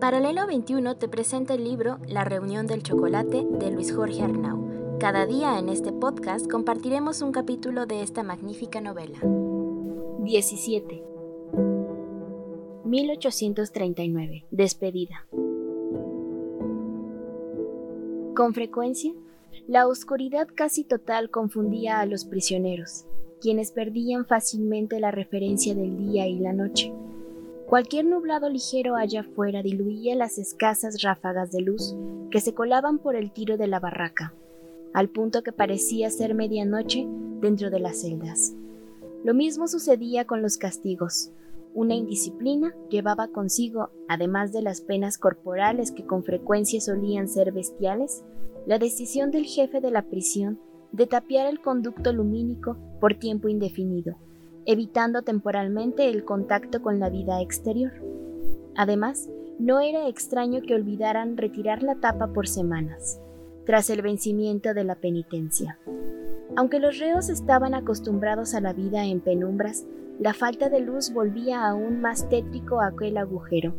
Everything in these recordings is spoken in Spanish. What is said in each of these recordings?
Paralelo 21 te presenta el libro La reunión del chocolate de Luis Jorge Arnau. Cada día en este podcast compartiremos un capítulo de esta magnífica novela. 17. 1839. Despedida. Con frecuencia, la oscuridad casi total confundía a los prisioneros, quienes perdían fácilmente la referencia del día y la noche. Cualquier nublado ligero allá afuera diluía las escasas ráfagas de luz que se colaban por el tiro de la barraca, al punto que parecía ser medianoche dentro de las celdas. Lo mismo sucedía con los castigos. Una indisciplina llevaba consigo, además de las penas corporales que con frecuencia solían ser bestiales, la decisión del jefe de la prisión de tapiar el conducto lumínico por tiempo indefinido evitando temporalmente el contacto con la vida exterior. Además, no era extraño que olvidaran retirar la tapa por semanas, tras el vencimiento de la penitencia. Aunque los reos estaban acostumbrados a la vida en penumbras, la falta de luz volvía aún más tétrico aquel agujero.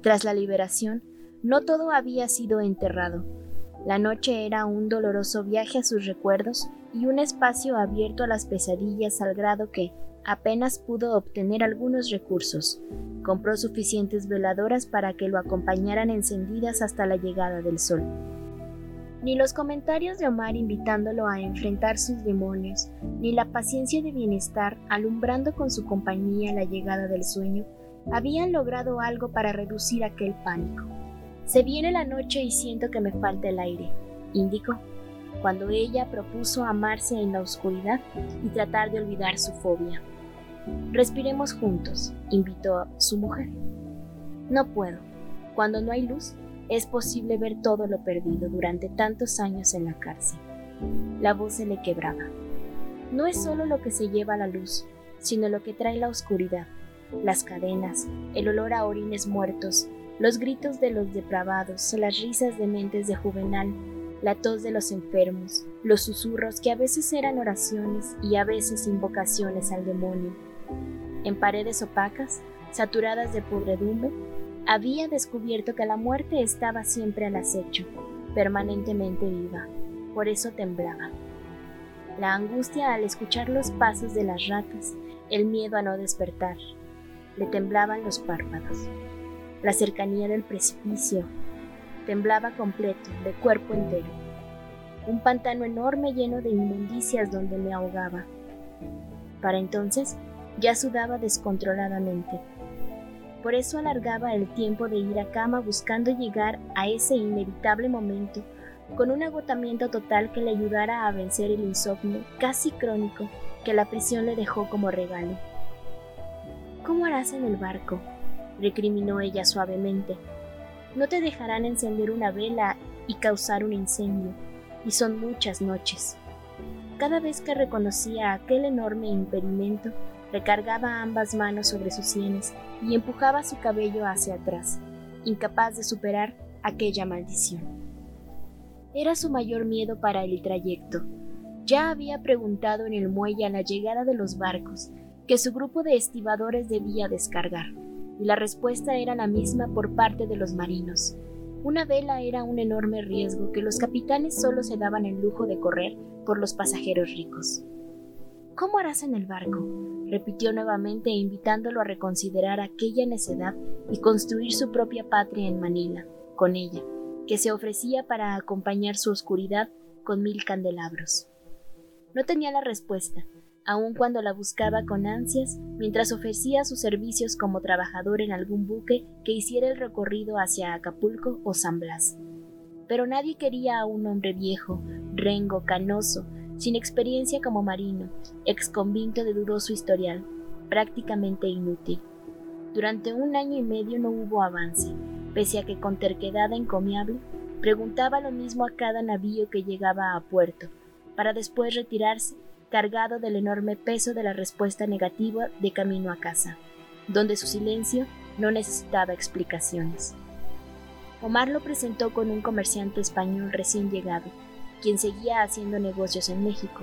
Tras la liberación, no todo había sido enterrado. La noche era un doloroso viaje a sus recuerdos y un espacio abierto a las pesadillas al grado que, apenas pudo obtener algunos recursos. Compró suficientes veladoras para que lo acompañaran encendidas hasta la llegada del sol. Ni los comentarios de Omar invitándolo a enfrentar sus demonios, ni la paciencia de bienestar alumbrando con su compañía la llegada del sueño, habían logrado algo para reducir aquel pánico. Se viene la noche y siento que me falta el aire, indicó, cuando ella propuso amarse en la oscuridad y tratar de olvidar su fobia. Respiremos juntos, invitó su mujer. No puedo. Cuando no hay luz, es posible ver todo lo perdido durante tantos años en la cárcel. La voz se le quebraba. No es solo lo que se lleva la luz, sino lo que trae la oscuridad, las cadenas, el olor a orines muertos, los gritos de los depravados, las risas de mentes de Juvenal, la tos de los enfermos, los susurros que a veces eran oraciones y a veces invocaciones al demonio en paredes opacas, saturadas de podredumbre, había descubierto que la muerte estaba siempre al acecho, permanentemente viva. Por eso temblaba. La angustia al escuchar los pasos de las ratas, el miedo a no despertar. Le temblaban los párpados. La cercanía del precipicio. Temblaba completo, de cuerpo entero. Un pantano enorme lleno de inmundicias donde me ahogaba. Para entonces ya sudaba descontroladamente. Por eso alargaba el tiempo de ir a cama buscando llegar a ese inevitable momento con un agotamiento total que le ayudara a vencer el insomnio casi crónico que la prisión le dejó como regalo. ¿Cómo harás en el barco? recriminó ella suavemente. No te dejarán encender una vela y causar un incendio, y son muchas noches. Cada vez que reconocía aquel enorme impedimento, recargaba ambas manos sobre sus sienes y empujaba su cabello hacia atrás, incapaz de superar aquella maldición. Era su mayor miedo para el trayecto. Ya había preguntado en el muelle a la llegada de los barcos que su grupo de estibadores debía descargar, y la respuesta era la misma por parte de los marinos. Una vela era un enorme riesgo que los capitanes solo se daban el lujo de correr por los pasajeros ricos. ¿Cómo harás en el barco? Repitió nuevamente invitándolo a reconsiderar aquella necedad y construir su propia patria en Manila, con ella, que se ofrecía para acompañar su oscuridad con mil candelabros. No tenía la respuesta, aun cuando la buscaba con ansias mientras ofrecía sus servicios como trabajador en algún buque que hiciera el recorrido hacia Acapulco o San Blas. Pero nadie quería a un hombre viejo, rengo, canoso, sin experiencia como marino, exconvicto de dudoso historial, prácticamente inútil. Durante un año y medio no hubo avance, pese a que con terquedad encomiable preguntaba lo mismo a cada navío que llegaba a puerto, para después retirarse cargado del enorme peso de la respuesta negativa de camino a casa, donde su silencio no necesitaba explicaciones. Omar lo presentó con un comerciante español recién llegado, quien seguía haciendo negocios en México.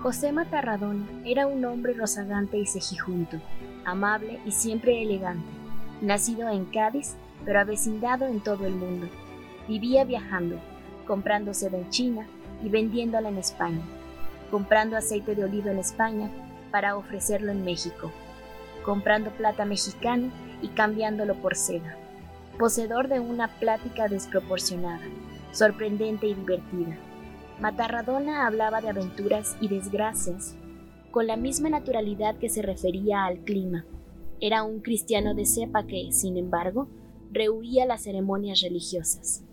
José Matarradón era un hombre rozagante y cejijunto, amable y siempre elegante, nacido en Cádiz pero avecindado en todo el mundo. Vivía viajando, comprando seda en China y vendiéndola en España, comprando aceite de oliva en España para ofrecerlo en México, comprando plata mexicana y cambiándolo por seda, poseedor de una plática desproporcionada, sorprendente y divertida. Matarradona hablaba de aventuras y desgracias con la misma naturalidad que se refería al clima. Era un cristiano de cepa que, sin embargo, rehuía las ceremonias religiosas.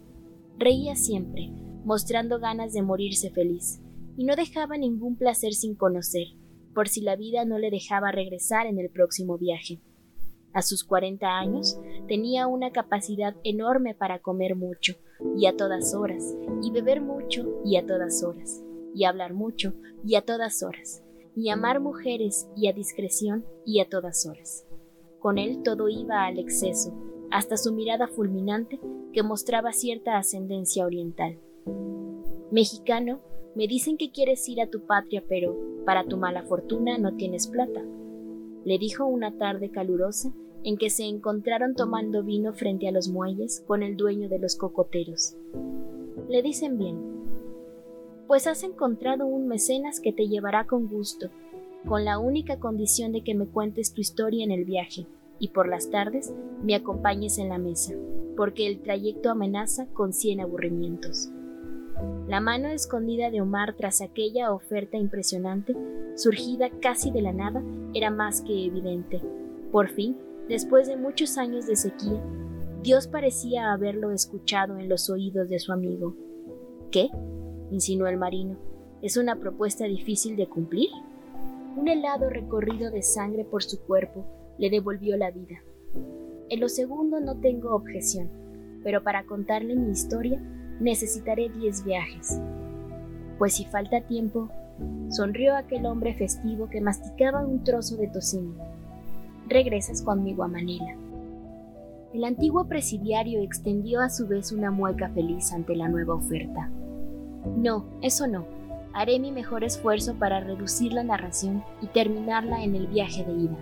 Reía siempre, mostrando ganas de morirse feliz, y no dejaba ningún placer sin conocer, por si la vida no le dejaba regresar en el próximo viaje. A sus 40 años tenía una capacidad enorme para comer mucho y a todas horas, y beber mucho y a todas horas, y hablar mucho y a todas horas, y amar mujeres y a discreción y a todas horas. Con él todo iba al exceso, hasta su mirada fulminante que mostraba cierta ascendencia oriental. Mexicano, me dicen que quieres ir a tu patria, pero para tu mala fortuna no tienes plata, le dijo una tarde calurosa en que se encontraron tomando vino frente a los muelles con el dueño de los cocoteros. Le dicen bien, pues has encontrado un mecenas que te llevará con gusto, con la única condición de que me cuentes tu historia en el viaje y por las tardes me acompañes en la mesa, porque el trayecto amenaza con cien aburrimientos. La mano escondida de Omar tras aquella oferta impresionante, surgida casi de la nada, era más que evidente. Por fin, después de muchos años de sequía, Dios parecía haberlo escuchado en los oídos de su amigo. ¿Qué? insinuó el marino. ¿Es una propuesta difícil de cumplir? Un helado recorrido de sangre por su cuerpo le devolvió la vida. En lo segundo no tengo objeción, pero para contarle mi historia necesitaré diez viajes. Pues si falta tiempo, sonrió aquel hombre festivo que masticaba un trozo de tocino. Regresas conmigo a Manila. El antiguo presidiario extendió a su vez una mueca feliz ante la nueva oferta. No, eso no. Haré mi mejor esfuerzo para reducir la narración y terminarla en el viaje de ida.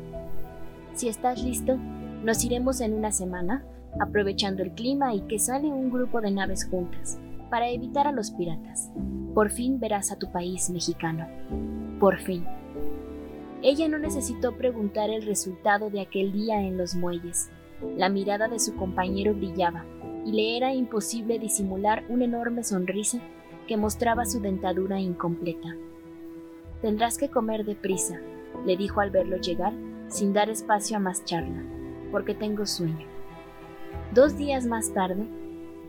Si estás listo, nos iremos en una semana, aprovechando el clima y que sale un grupo de naves juntas, para evitar a los piratas. Por fin verás a tu país mexicano. Por fin. Ella no necesitó preguntar el resultado de aquel día en los muelles. La mirada de su compañero brillaba, y le era imposible disimular una enorme sonrisa que mostraba su dentadura incompleta. Tendrás que comer deprisa, le dijo al verlo llegar sin dar espacio a más charla, porque tengo sueño. Dos días más tarde,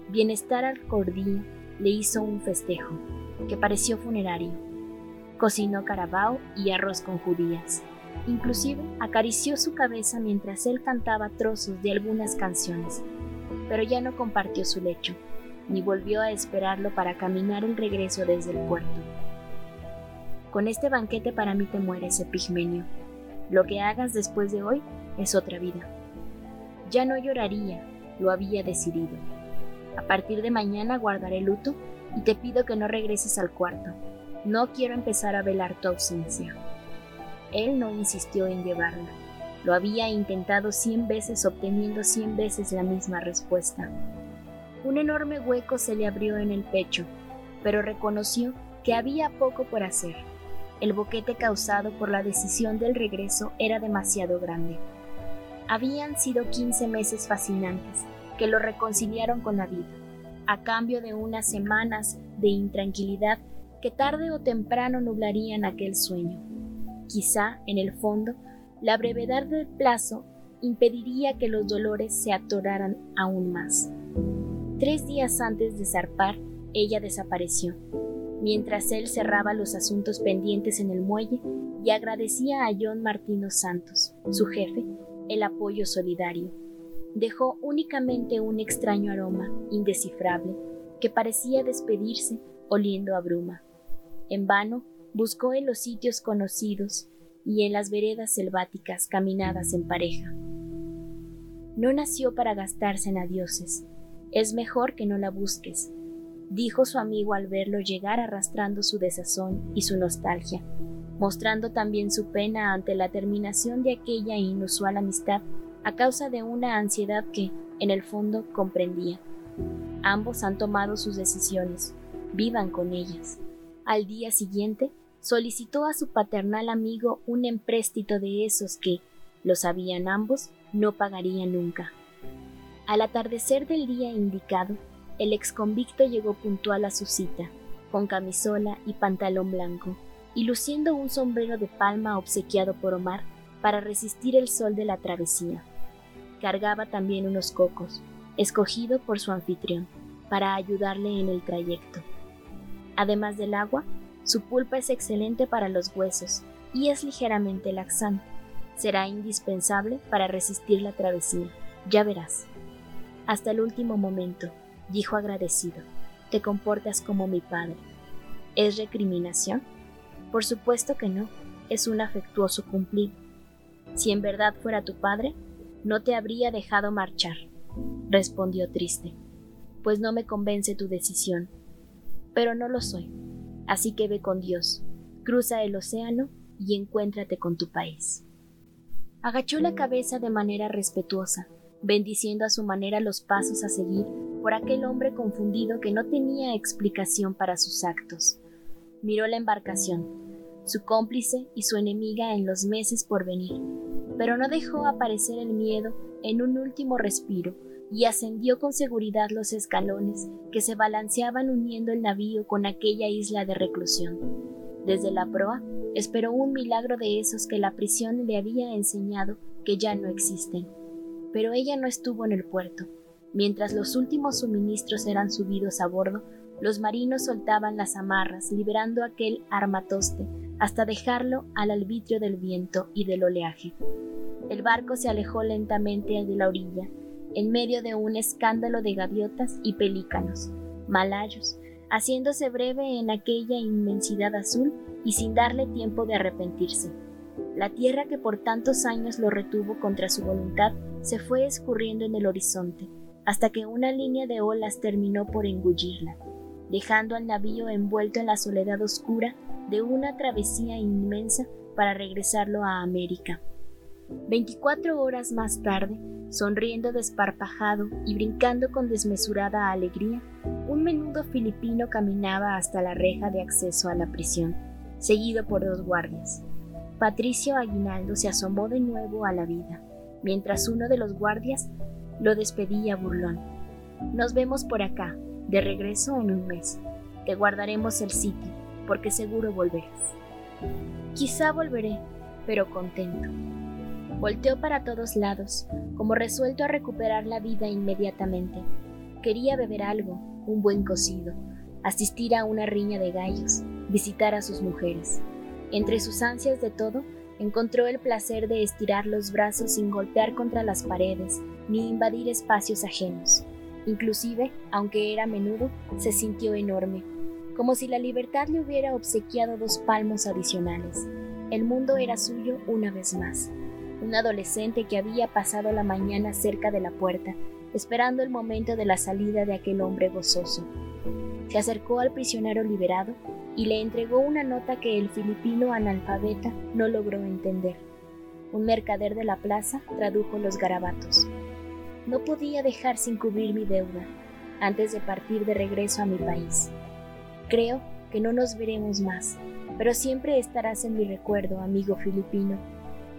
Bienestar al Cordín le hizo un festejo, que pareció funerario. Cocinó carabao y arroz con judías. Inclusive acarició su cabeza mientras él cantaba trozos de algunas canciones, pero ya no compartió su lecho, ni volvió a esperarlo para caminar el regreso desde el puerto. Con este banquete para mí te mueres, Epigmenio, lo que hagas después de hoy es otra vida. Ya no lloraría, lo había decidido. A partir de mañana guardaré luto y te pido que no regreses al cuarto. No quiero empezar a velar tu ausencia. Él no insistió en llevarla. Lo había intentado cien veces obteniendo cien veces la misma respuesta. Un enorme hueco se le abrió en el pecho, pero reconoció que había poco por hacer el boquete causado por la decisión del regreso era demasiado grande. Habían sido 15 meses fascinantes que lo reconciliaron con la vida, a cambio de unas semanas de intranquilidad que tarde o temprano nublarían aquel sueño. Quizá, en el fondo, la brevedad del plazo impediría que los dolores se atoraran aún más. Tres días antes de zarpar, ella desapareció mientras él cerraba los asuntos pendientes en el muelle y agradecía a John Martino Santos, su jefe, el apoyo solidario. Dejó únicamente un extraño aroma, indescifrable, que parecía despedirse oliendo a bruma. En vano buscó en los sitios conocidos y en las veredas selváticas caminadas en pareja. No nació para gastarse en adioses. Es mejor que no la busques, dijo su amigo al verlo llegar arrastrando su desazón y su nostalgia, mostrando también su pena ante la terminación de aquella inusual amistad a causa de una ansiedad que, en el fondo comprendía. Ambos han tomado sus decisiones, vivan con ellas. Al día siguiente, solicitó a su paternal amigo un empréstito de esos que, lo sabían ambos, no pagaría nunca. Al atardecer del día indicado, el exconvicto llegó puntual a su cita, con camisola y pantalón blanco, y luciendo un sombrero de palma obsequiado por Omar para resistir el sol de la travesía. Cargaba también unos cocos, escogido por su anfitrión, para ayudarle en el trayecto. Además del agua, su pulpa es excelente para los huesos y es ligeramente laxante. Será indispensable para resistir la travesía. Ya verás. Hasta el último momento, dijo agradecido, te comportas como mi padre. ¿Es recriminación? Por supuesto que no, es un afectuoso cumplido. Si en verdad fuera tu padre, no te habría dejado marchar, respondió triste, pues no me convence tu decisión. Pero no lo soy, así que ve con Dios, cruza el océano y encuéntrate con tu país. Agachó la cabeza de manera respetuosa, bendiciendo a su manera los pasos a seguir por aquel hombre confundido que no tenía explicación para sus actos. Miró la embarcación, su cómplice y su enemiga en los meses por venir, pero no dejó aparecer el miedo en un último respiro y ascendió con seguridad los escalones que se balanceaban uniendo el navío con aquella isla de reclusión. Desde la proa esperó un milagro de esos que la prisión le había enseñado que ya no existen. Pero ella no estuvo en el puerto. Mientras los últimos suministros eran subidos a bordo, los marinos soltaban las amarras, liberando aquel armatoste hasta dejarlo al arbitrio del viento y del oleaje. El barco se alejó lentamente de la orilla, en medio de un escándalo de gaviotas y pelícanos, malayos, haciéndose breve en aquella inmensidad azul y sin darle tiempo de arrepentirse. La tierra que por tantos años lo retuvo contra su voluntad se fue escurriendo en el horizonte, hasta que una línea de olas terminó por engullirla, dejando al navío envuelto en la soledad oscura de una travesía inmensa para regresarlo a América. Veinticuatro horas más tarde, sonriendo desparpajado y brincando con desmesurada alegría, un menudo filipino caminaba hasta la reja de acceso a la prisión, seguido por dos guardias. Patricio Aguinaldo se asomó de nuevo a la vida, mientras uno de los guardias lo despedía burlón. Nos vemos por acá, de regreso en un mes. Te guardaremos el sitio, porque seguro volverás. Quizá volveré, pero contento. Volteó para todos lados, como resuelto a recuperar la vida inmediatamente. Quería beber algo, un buen cocido, asistir a una riña de gallos, visitar a sus mujeres. Entre sus ansias de todo, encontró el placer de estirar los brazos sin golpear contra las paredes ni invadir espacios ajenos. Inclusive, aunque era menudo, se sintió enorme, como si la libertad le hubiera obsequiado dos palmos adicionales. El mundo era suyo una vez más un adolescente que había pasado la mañana cerca de la puerta, esperando el momento de la salida de aquel hombre gozoso. Se acercó al prisionero liberado y le entregó una nota que el filipino analfabeta no logró entender. Un mercader de la plaza tradujo los garabatos. No podía dejar sin cubrir mi deuda antes de partir de regreso a mi país. Creo que no nos veremos más, pero siempre estarás en mi recuerdo, amigo filipino,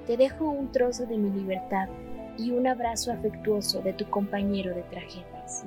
te dejo un trozo de mi libertad y un abrazo afectuoso de tu compañero de tragedias.